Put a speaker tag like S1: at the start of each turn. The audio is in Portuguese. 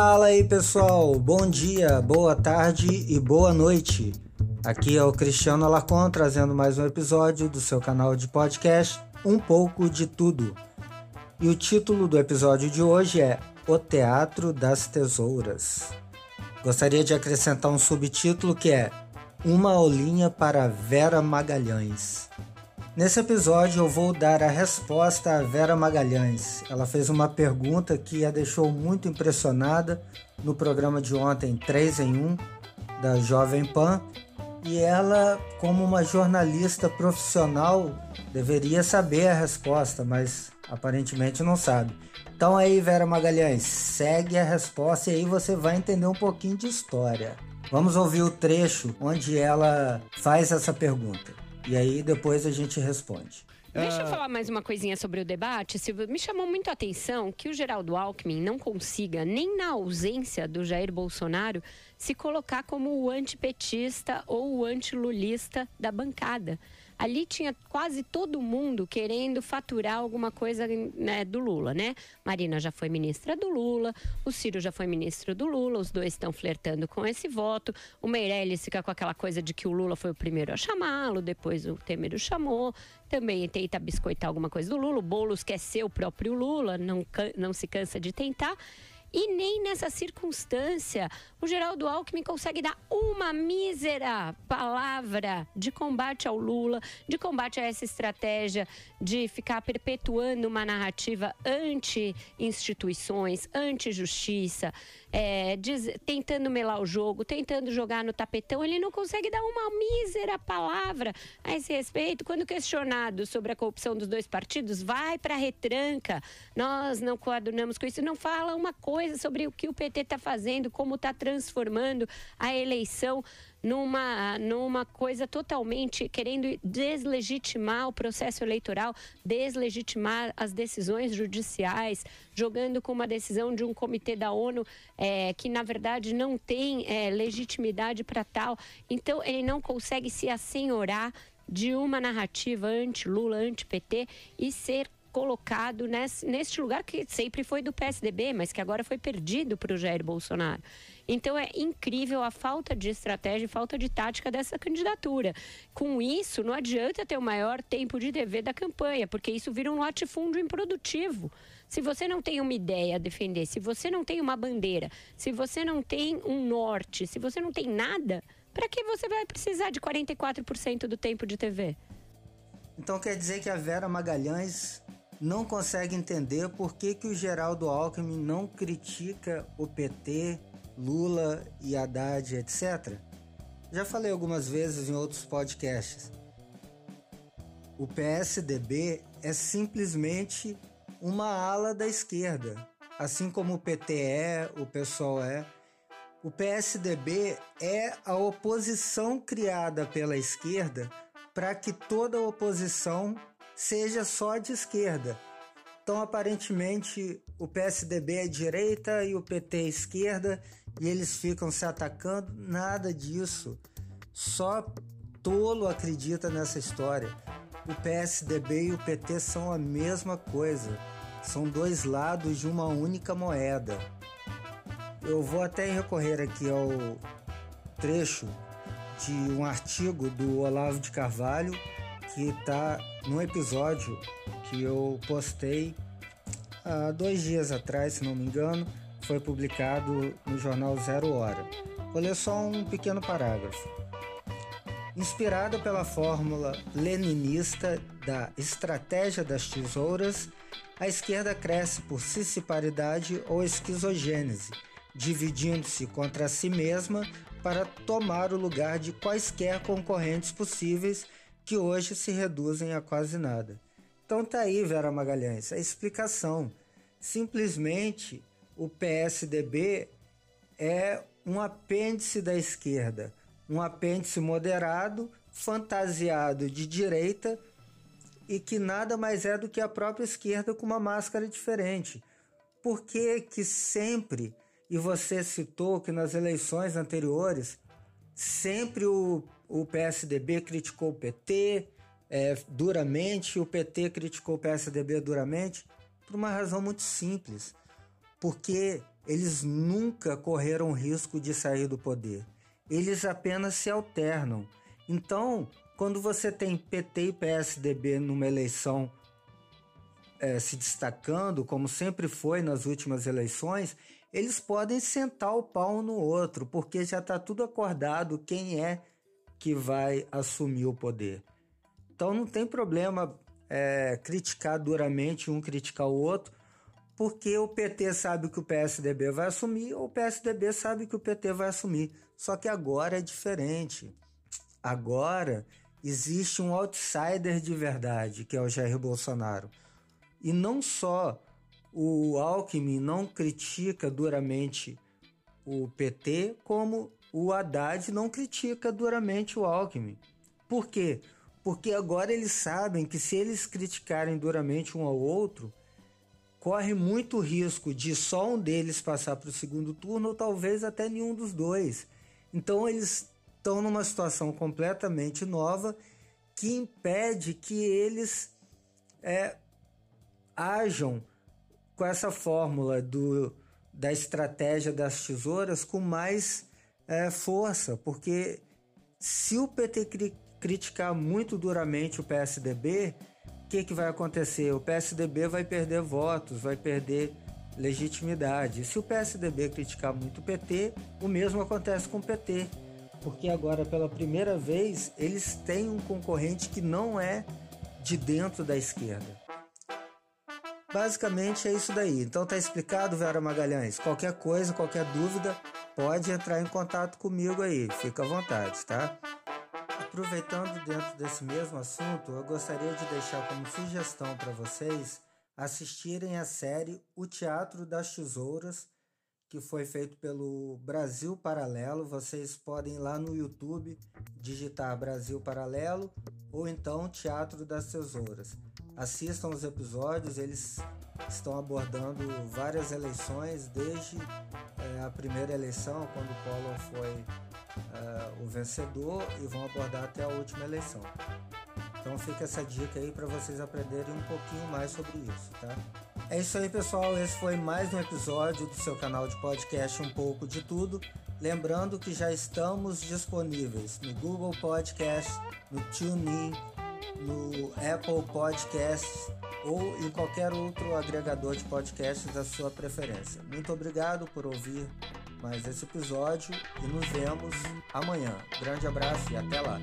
S1: Fala aí pessoal, bom dia, boa tarde e boa noite. Aqui é o Cristiano Alarcon trazendo mais um episódio do seu canal de podcast Um pouco de Tudo. E o título do episódio de hoje é O Teatro das Tesouras. Gostaria de acrescentar um subtítulo que é Uma aulinha para Vera Magalhães. Nesse episódio eu vou dar a resposta a Vera Magalhães. Ela fez uma pergunta que a deixou muito impressionada no programa de ontem 3 em 1 da Jovem Pan. E ela, como uma jornalista profissional, deveria saber a resposta, mas aparentemente não sabe. Então aí, Vera Magalhães, segue a resposta e aí você vai entender um pouquinho de história. Vamos ouvir o trecho onde ela faz essa pergunta. E aí depois a gente responde.
S2: Deixa eu falar mais uma coisinha sobre o debate, Silvio. Me chamou muito a atenção que o Geraldo Alckmin não consiga, nem na ausência do Jair Bolsonaro, se colocar como o antipetista ou o antilulista da bancada ali tinha quase todo mundo querendo faturar alguma coisa né, do Lula, né? Marina já foi ministra do Lula, o Ciro já foi ministro do Lula, os dois estão flertando com esse voto. O Meirelles fica com aquela coisa de que o Lula foi o primeiro a chamá-lo, depois o Temer o chamou. Também tenta biscoitar alguma coisa do Lula. O Boulos quer ser o próprio Lula, não, não se cansa de tentar. E nem nessa circunstância o Geraldo Alckmin consegue dar uma mísera palavra de combate ao Lula, de combate a essa estratégia de ficar perpetuando uma narrativa anti-instituições, anti-justiça, é, tentando melar o jogo, tentando jogar no tapetão. Ele não consegue dar uma mísera palavra a esse respeito. Quando questionado sobre a corrupção dos dois partidos, vai para retranca. Nós não coadunamos com isso. Não fala uma coisa sobre o que o PT está fazendo, como está transformando a eleição numa, numa coisa totalmente querendo deslegitimar o processo eleitoral, deslegitimar as decisões judiciais, jogando com uma decisão de um comitê da ONU é, que, na verdade, não tem é, legitimidade para tal. Então, ele não consegue se assenhorar de uma narrativa anti-Lula, anti-PT e ser colocado nesse, neste lugar que sempre foi do PSDB, mas que agora foi perdido para o Jair Bolsonaro. Então é incrível a falta de estratégia, falta de tática dessa candidatura. Com isso, não adianta ter o maior tempo de TV da campanha, porque isso vira um latifúndio improdutivo. Se você não tem uma ideia a defender, se você não tem uma bandeira, se você não tem um norte, se você não tem nada, para que você vai precisar de 44% do tempo de TV?
S1: Então quer dizer que a Vera Magalhães não consegue entender por que, que o Geraldo Alckmin não critica o PT, Lula e Haddad, etc. Já falei algumas vezes em outros podcasts. O PSDB é simplesmente uma ala da esquerda, assim como o PT é, o PSOL é. O PSDB é a oposição criada pela esquerda para que toda oposição seja só de esquerda. Então, aparentemente, o PSDB é direita e o PT é esquerda e eles ficam se atacando. Nada disso. Só tolo acredita nessa história. O PSDB e o PT são a mesma coisa. São dois lados de uma única moeda. Eu vou até recorrer aqui ao trecho de um artigo do Olavo de Carvalho que está num episódio que eu postei há dois dias atrás, se não me engano, foi publicado no jornal Zero Hora. Vou ler só um pequeno parágrafo. Inspirada pela fórmula leninista da estratégia das tesouras, a esquerda cresce por cissiparidade ou esquizogênese, dividindo-se contra si mesma para tomar o lugar de quaisquer concorrentes possíveis que hoje se reduzem a quase nada. Então tá aí, Vera Magalhães, a explicação. Simplesmente o PSDB é um apêndice da esquerda, um apêndice moderado, fantasiado de direita e que nada mais é do que a própria esquerda com uma máscara diferente. Por que que sempre, e você citou que nas eleições anteriores, sempre o o PSDB criticou o PT é, duramente, o PT criticou o PSDB duramente, por uma razão muito simples. Porque eles nunca correram risco de sair do poder. Eles apenas se alternam. Então, quando você tem PT e PSDB numa eleição é, se destacando, como sempre foi nas últimas eleições, eles podem sentar o pau no outro, porque já está tudo acordado quem é que vai assumir o poder. Então não tem problema é, criticar duramente um criticar o outro, porque o PT sabe que o PSDB vai assumir, ou o PSDB sabe que o PT vai assumir. Só que agora é diferente. Agora existe um outsider de verdade, que é o Jair Bolsonaro. E não só o Alckmin não critica duramente o PT, como o Haddad não critica duramente o Alckmin. Por quê? Porque agora eles sabem que se eles criticarem duramente um ao outro, corre muito risco de só um deles passar para o segundo turno ou talvez até nenhum dos dois. Então eles estão numa situação completamente nova que impede que eles é, ajam com essa fórmula do, da estratégia das tesouras com mais é, força, porque se o PT cri criticar muito duramente o PSDB, o que, que vai acontecer? O PSDB vai perder votos, vai perder legitimidade. Se o PSDB criticar muito o PT, o mesmo acontece com o PT, porque agora pela primeira vez eles têm um concorrente que não é de dentro da esquerda. Basicamente é isso daí. Então tá explicado, Vera Magalhães. Qualquer coisa, qualquer dúvida, pode entrar em contato comigo aí. Fica à vontade, tá? Aproveitando dentro desse mesmo assunto, eu gostaria de deixar como sugestão para vocês assistirem a série O Teatro das Tesouras, que foi feito pelo Brasil Paralelo. Vocês podem ir lá no YouTube digitar Brasil Paralelo ou então Teatro das Tesouras assistam os episódios, eles estão abordando várias eleições, desde primeira eleição, quando Collor foi é, o vencedor, e vão abordar até a última eleição. Então fica essa dica aí para vocês aprenderem um pouquinho mais sobre isso, tá? É isso aí, pessoal. Esse foi mais um episódio do seu canal de podcast Um pouco de tudo. Lembrando que já estamos disponíveis no Google Podcast, no TuneIn, no Apple Podcasts ou em qualquer outro agregador de podcasts da sua preferência. Muito obrigado por ouvir mais esse episódio e nos vemos amanhã. Grande abraço e até lá.